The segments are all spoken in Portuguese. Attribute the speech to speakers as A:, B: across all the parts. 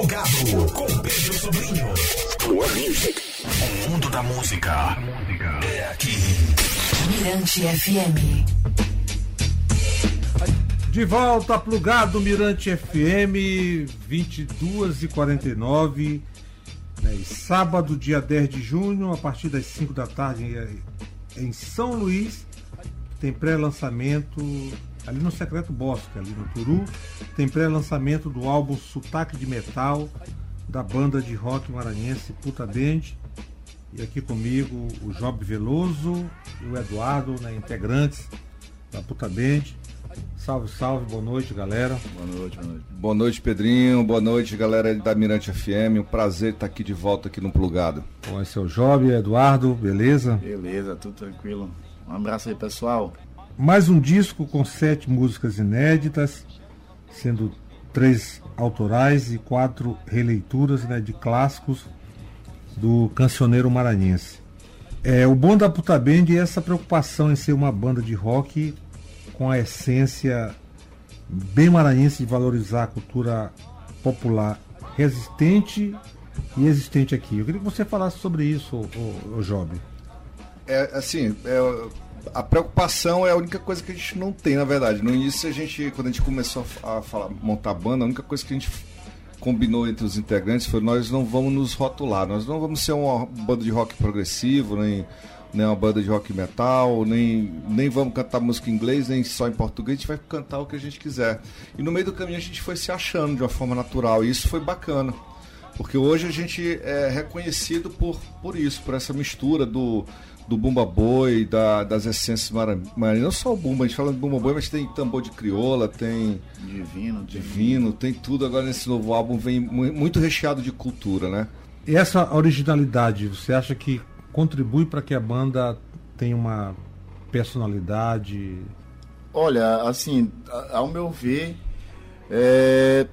A: Plugado com Pedro Sobrinho. O mundo da música é aqui.
B: Mirante FM.
C: De volta, plugado Mirante FM, 22 e 49 né, e sábado, dia 10 de junho, a partir das 5 da tarde, em São Luís, tem pré-lançamento ali no Secreto Bosque, ali no Turu, tem pré-lançamento do álbum Sotaque de Metal, da banda de rock maranhense Puta Band. E aqui comigo o Job Veloso e o Eduardo, né, integrantes da Puta Band. Salve, salve, boa noite, galera.
D: Boa noite, boa noite. Boa noite, Pedrinho. Boa noite, galera da Mirante FM. Um prazer estar aqui de volta aqui no Plugado.
C: Bom, esse é o Job, Eduardo, beleza?
E: Beleza, tudo tranquilo. Um abraço aí, pessoal.
C: Mais um disco com sete músicas inéditas, sendo três autorais e quatro releituras né, de clássicos do cancioneiro maranhense. É, o bom da Puta Band é essa preocupação em ser uma banda de rock com a essência bem maranhense de valorizar a cultura popular resistente e existente aqui. Eu queria que você falasse sobre isso, o, o Job.
D: É, assim, é, a preocupação é a única coisa que a gente não tem, na verdade. No início, a gente, quando a gente começou a, falar, montar a banda, a única coisa que a gente combinou entre os integrantes foi nós não vamos nos rotular, nós não vamos ser uma banda de rock progressivo, nem nem uma banda de rock metal, nem, nem vamos cantar música em inglês, nem só em português, a gente vai cantar o que a gente quiser. E no meio do caminho a gente foi se achando de uma forma natural, e isso foi bacana. Porque hoje a gente é reconhecido por, por isso, por essa mistura do, do Bumba Boi, da, das essências maranhenses. Não só o Bumba, a gente fala de Bumba Boi, mas tem tambor de crioula, tem.
E: Divino,
D: divino, tem tudo. Agora nesse novo álbum vem muito recheado de cultura, né?
C: E essa originalidade, você acha que contribui para que a banda tenha uma personalidade?
E: Olha, assim, ao meu ver, é,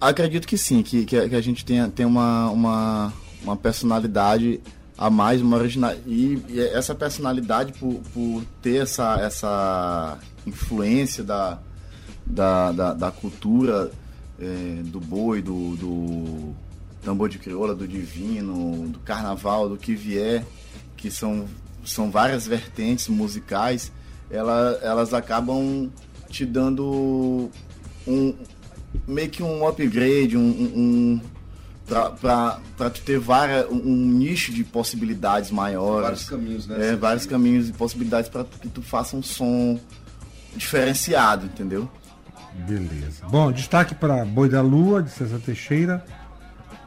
E: acredito que sim, que, que, a gente tenha, tem uma, uma, uma personalidade a mais, uma original. E, e, essa personalidade, por, por ter essa, essa influência da, da, da, da cultura é, do boi, do, do tambor de crioula, do divino, do carnaval, do que vier, que são, são várias vertentes musicais, ela, elas acabam te dando um meio que um upgrade, um, um para tu ter várias, um, um, nicho de possibilidades maiores.
D: Vários caminhos, né?
E: É, vários caminhos e possibilidades para que tu faça um som diferenciado, entendeu?
C: Beleza. Bom, destaque para Boi da Lua, de César Teixeira,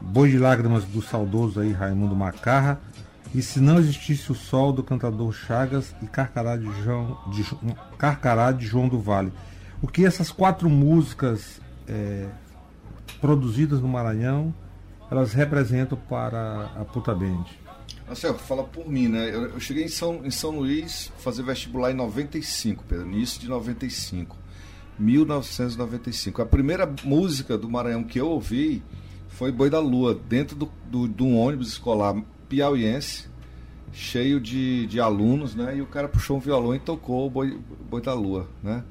C: Boi de Lágrimas do saudoso aí Raimundo Macarra, e Se Não Existisse o Sol do cantador Chagas e Carcará de João, de, Carcará de João do Vale. O que essas quatro músicas é, produzidas no Maranhão elas representam para a Puta Band?
D: Marcelo, fala por mim, né? Eu, eu, cheguei em São, em São Luís fazer vestibular em 95, Pedro, início de 95. 1995. A primeira música do Maranhão que eu ouvi foi Boi da Lua, dentro do, do, de um ônibus escolar piauiense, cheio de, de alunos, né? E o cara puxou um violão e tocou o Boi, Boi da Lua, né?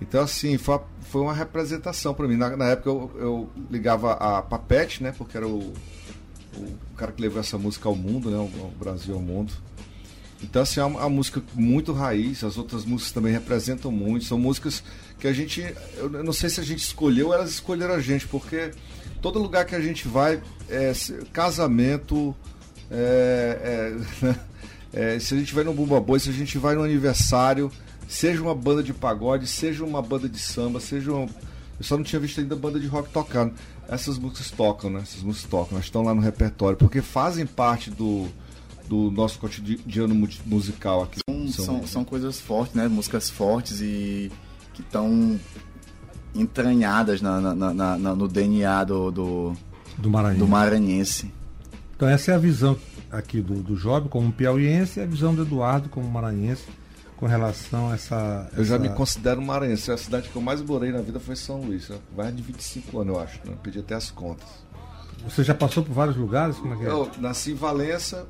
D: Então, assim, foi, foi uma representação para mim. Na, na época eu, eu, ligava a Papete, né? Porque era o, o cara que levou essa música ao mundo, né? O, o Brasil ao mundo. Então, assim, é uma, uma, música muito raiz, as outras músicas também representam muito. São músicas que a gente. Eu não sei se a gente escolheu, elas escolheram a gente, porque todo lugar que a gente vai, é, casamento, é, é, é, se a gente vai no Bumba Boi, se a gente vai no aniversário, seja uma banda de pagode, seja uma banda de samba, seja uma... Eu só não tinha visto ainda banda de rock tocando. Essas músicas tocam, né? Essas músicas tocam, elas estão lá no repertório, porque fazem parte do, do nosso cotidiano musical aqui.
E: São, são, são coisas fortes, né? Músicas fortes e que estão entranhadas na, na, na, no DNA do, do,
C: do, maranhense.
E: do maranhense.
C: Então essa é a visão aqui do, do Job como piauiense e a visão do Eduardo como maranhense com relação a essa,
D: Eu já me considero maranhense. A cidade que eu mais morei na vida foi São Luís. Mais de 25 anos, eu acho. Né? Pedi até as contas.
C: Você já passou por vários lugares? Como é que é?
D: Eu nasci em Valença,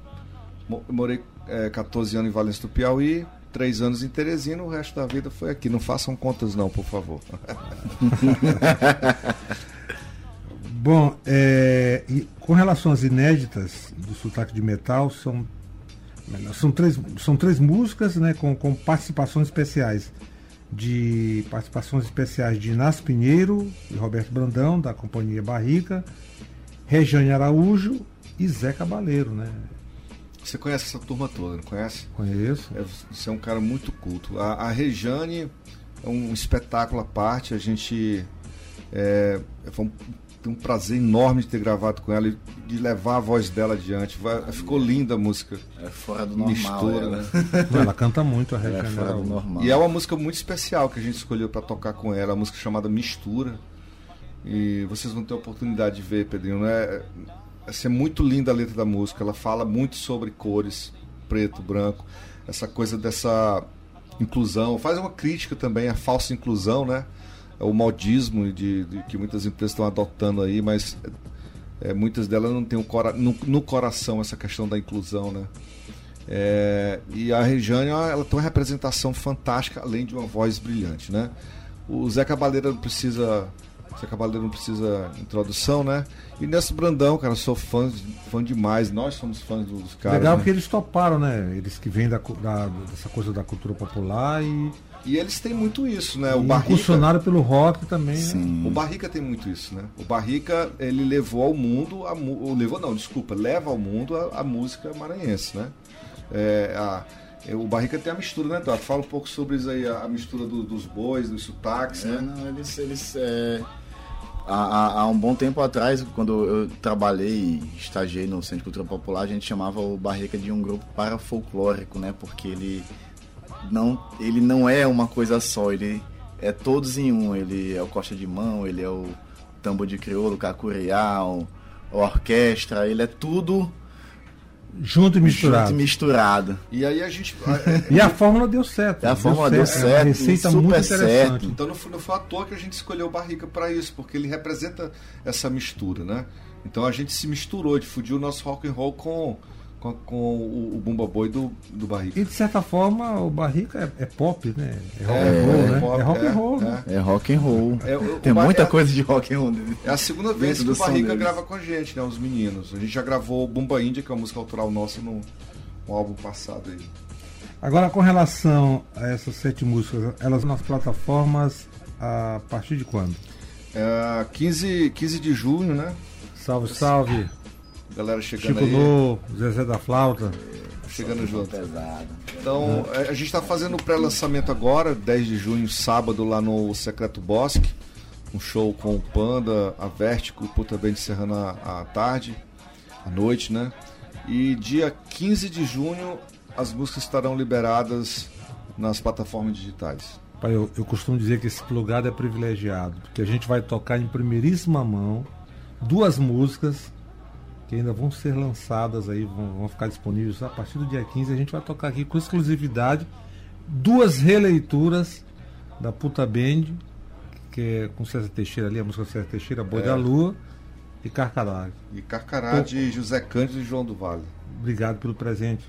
D: morei é, 14 anos em Valença do Piauí, três anos em Teresina, o resto da vida foi aqui. Não façam contas não, por favor.
C: Bom, é, e com relação às inéditas do sotaque de metal, são, são, três, são três músicas né, com, com participações especiais. De participações especiais de Inácio Pinheiro e Roberto Brandão, da Companhia Barrica, Rejane Araújo e Zé Cabaleiro, né?
D: Você conhece essa turma toda, não conhece?
C: Conheço.
D: É, você é um cara muito culto. A, a Rejane é um espetáculo à parte. A gente é, foi um, tem um prazer enorme de ter gravado com ela e de levar a voz dela adiante. Vai, ficou linda a música.
E: É fora do normal.
D: Mistura,
E: ela.
D: né?
C: Ela canta muito a
E: É
C: Rejane
E: fora do normal.
D: E é uma música muito especial que a gente escolheu para tocar com ela, a música chamada Mistura. E vocês vão ter a oportunidade de ver, Pedrinho. Né? Assim, é muito linda a letra da música. Ela fala muito sobre cores, preto, branco, essa coisa dessa inclusão. Faz uma crítica também à falsa inclusão, né? O modismo de, de que muitas empresas estão adotando aí, mas é, muitas delas não têm um cora no, no coração essa questão da inclusão, né? É, e a Rejane, ela tem uma representação fantástica, além de uma voz brilhante, né? O Zé Cabaleiro não precisa. Zé Cabaleiro não precisa introdução, né? E Nelson Brandão, cara, sou fã, fã demais. Nós somos fãs dos caras.
C: Legal
D: né?
C: que eles toparam, né? Eles que vêm da, da- dessa coisa da cultura popular e,
D: E eles têm muito isso, né? O Barrica,
C: impulsionaram pelo rock também, né?
E: Sim.
D: o Barrica tem muito isso, né? O Barrica, ele levou ao mundo, a, mu- ou levou não, desculpa, leva ao mundo a, a música maranhense, né? É, a- é, o Barrica tem a mistura, né, Eduardo? Fala um pouco sobre isso aí, a, a mistura do- dos bois, dos sotaques,
E: É,
D: né?
E: não, eles. eles é, há, há- há um bom tempo atrás, quando eu trabalhei e estagiei no Centro de Cultura Popular, a gente chamava o Barrica de um grupo parafolclórico, né? Porque ele não, ele não é uma coisa só, ele é todos em um. Ele é o Costa de Mão, ele é o tambor de crioulo, o cacuriá, o, a orquestra, ele é tudo
C: Junto e misturado.
E: junto e misturado.
D: E aí a gente.
C: E a fórmula deu certo.
E: E a fórmula deu
C: É uma
E: certo,
C: receita
E: super
C: muito interessante.
E: certo.
D: Então não foi, não foi à toa que a gente escolheu o Barrica para isso, porque ele representa essa mistura, né? Então a gente se misturou, difundiu o nosso rock and roll com, com, com o, o Bumba Boi do, do Barrica.
C: E de certa forma o Barrica é, é pop, né? É rock
D: É,
C: and roll,
D: é
C: né?
D: pop,
C: é rock
D: é,
C: and roll,
D: é.
C: né?
E: É rock and roll.
D: É, o-
E: Tem muita
D: é-
E: coisa de rock and roll. dele.
D: É a segunda vez que o Barrica
E: deles.
D: grava com a gente, né? Os meninos. A gente já gravou Bumba Índia, que é uma música autoral nossa, no, no álbum passado aí.
C: Agora com relação a essas sete músicas, elas nas plataformas a partir de quando?
D: É, 15, 15 de junho, né?
C: Salve, salve.
D: Galera chegando
C: Chico
D: aí,
C: Lô, Zezé da Flauta.
D: chegando junto.
E: Pesado.
D: Então, é, a gente está fazendo o pré-lançamento agora, 10 de junho, sábado, lá no Secreto Bosque. Um show com o Panda, a Vértigo, o Puta Bem de Serrana à tarde, à noite, né? E dia 15 de junho, as músicas estarão liberadas nas plataformas digitais.
C: Pai, eu, eu costumo dizer que esse plugado é privilegiado, porque a gente vai tocar em primeiríssima mão duas músicas que ainda vão ser lançadas aí, vão, vão ficar disponíveis a partir do dia 15. A gente vai tocar aqui com exclusividade duas releituras da Puta Band, que é com César Teixeira ali, a música César Teixeira, Boi
D: É.
C: da Lua e Carcará.
D: E Carcará de José Cândido e João do Vale.
C: Obrigado pelo presente,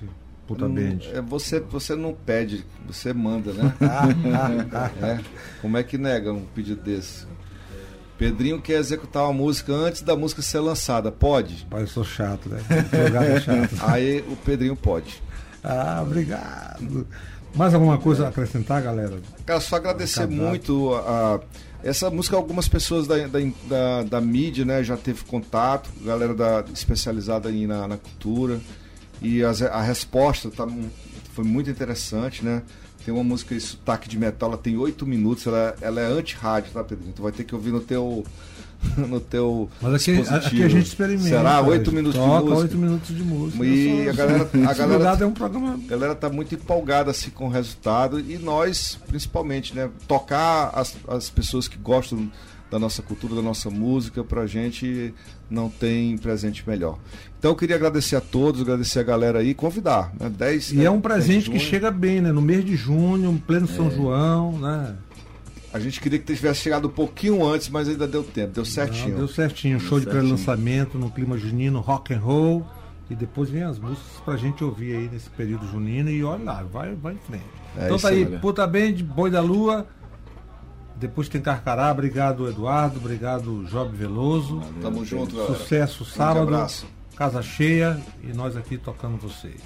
C: Puta Band.
D: é, você, você não pede, você manda, né? É, Como é que nega um pedido desse? Pedrinho quer executar uma música antes da música ser lançada. Pode?
C: Pai, eu sou chato, né? É chato.
D: Aí o Pedrinho pode.
C: Ah, obrigado. Mais alguma coisa a acrescentar, galera?
D: Cara, só agradecer
C: Cadastro.
D: muito a, a- essa música. Algumas pessoas da, da, da, da mídia, né, já teve contato, galera da, especializada aí na, na cultura. E as- a resposta tá, foi muito interessante, né? Tem uma música aí, Sotaque de Metal, ela tem oito minutos, ela, ela é anti-rádio, tá, Pedrinho? Tu vai ter que ouvir no teu. no teu.
C: Mas aqui, aqui a gente experimenta.
D: Será? Oito minutos de música.
C: oito minutos de música.
D: E
C: Eu
D: a galera- a galera-
C: é um programa.
D: A galera tá muito empolgada assim com o resultado e nós, principalmente, né? Tocar as, as pessoas que gostam da nossa cultura, da nossa música, pra gente não tem presente melhor. Então eu queria agradecer a todos, agradecer a galera aí, convidar, né? 10,
C: E
D: né?
C: é um
D: 10 de
C: presente que chega bem, né? No mês de junho, pleno
D: É.
C: São João, né?
D: A gente queria que tivesse chegado um pouquinho antes, mas ainda deu tempo, deu certinho.
C: Não, deu certinho. Show de
E: certinho.
C: pré-lançamento no clima junino, rock and roll. E depois vem as músicas pra gente ouvir aí nesse período junino. E olha lá, vai, vai em frente.
D: É
C: então tá aí,
E: aí.
C: Puta Band, Boi da Lua.
F: Depois tem Carcará, obrigado Eduardo, obrigado Job Veloso.
D: Tamo junto, galera.
F: Sucesso sábado,
D: abraço.
F: casa cheia e nós aqui tocando vocês.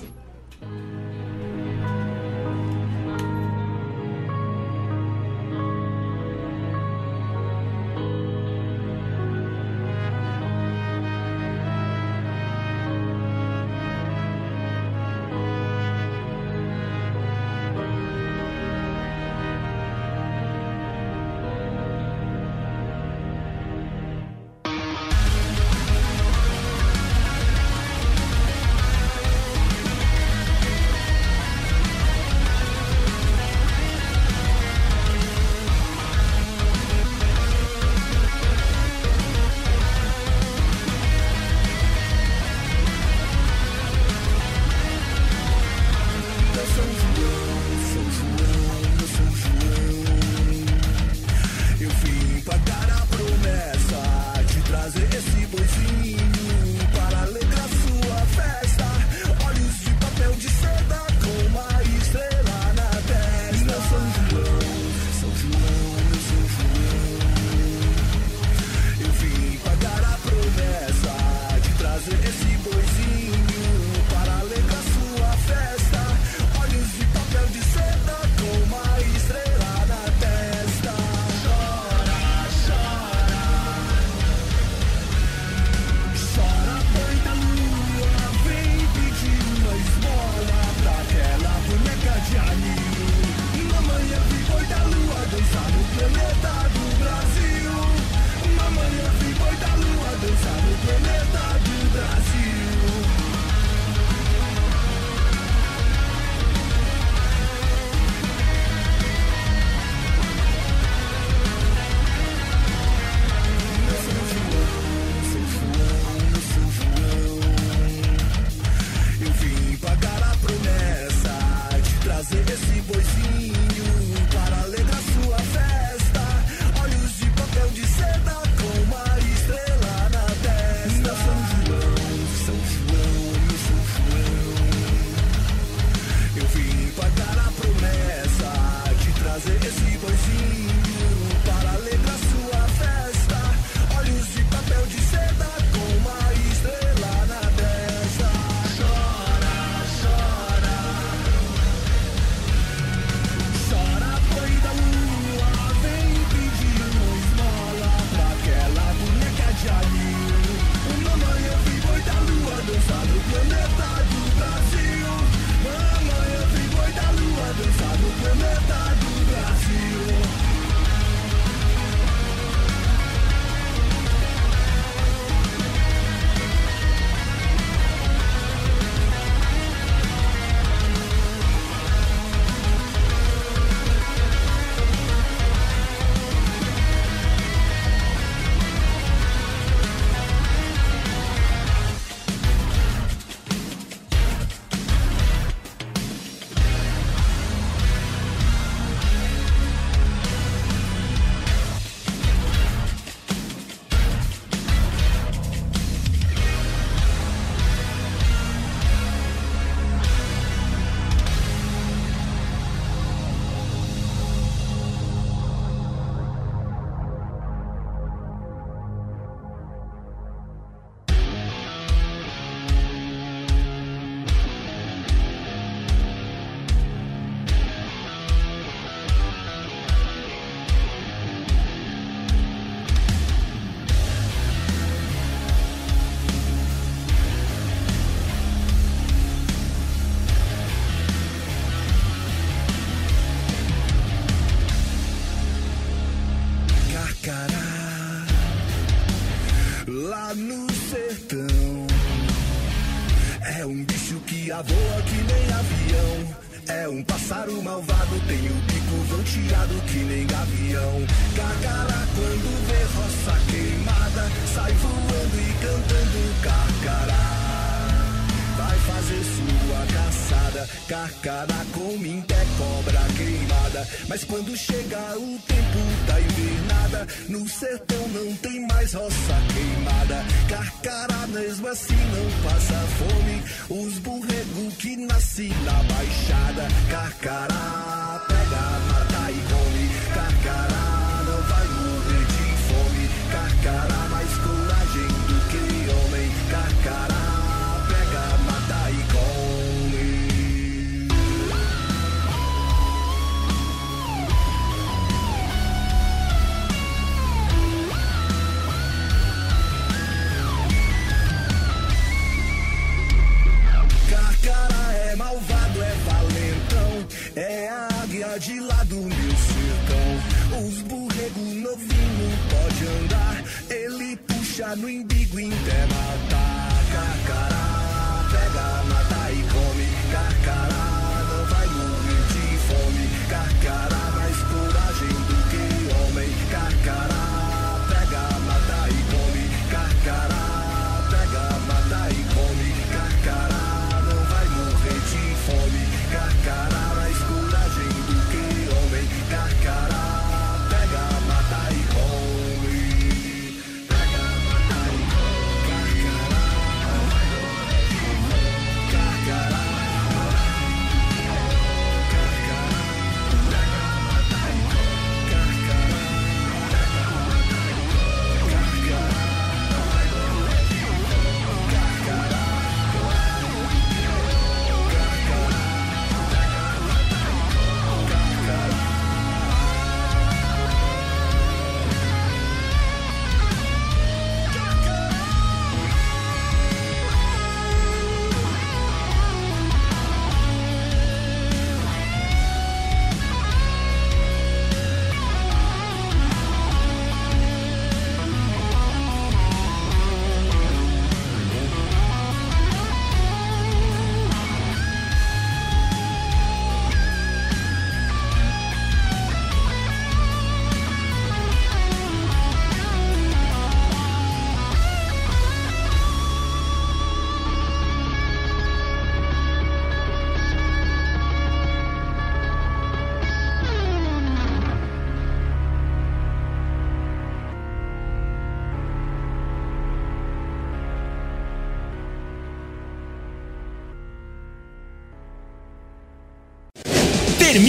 G: No sertão. É um bicho que avoa que nem avião. É um pássaro malvado, tem o bico volteado que nem gavião. Carcará quando vê roça queimada, sai voando e cantando carcará. Vai fazer sua caçada, carcará come até cobra queimada. Mas quando chega o tempo da invernada, no sertão não tem mais roça queimada. Carcará mesmo assim não passa fome. Os borrego que nasce na baixada, carcará pega, mata e come. Carcará
F: de de lado meu sertão. Os burrego novinho pode andar, ele puxa no embigo internata. Tá.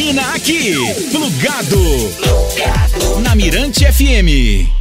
H: termina aqui. Plugado. Plugado. Na Mirante FM.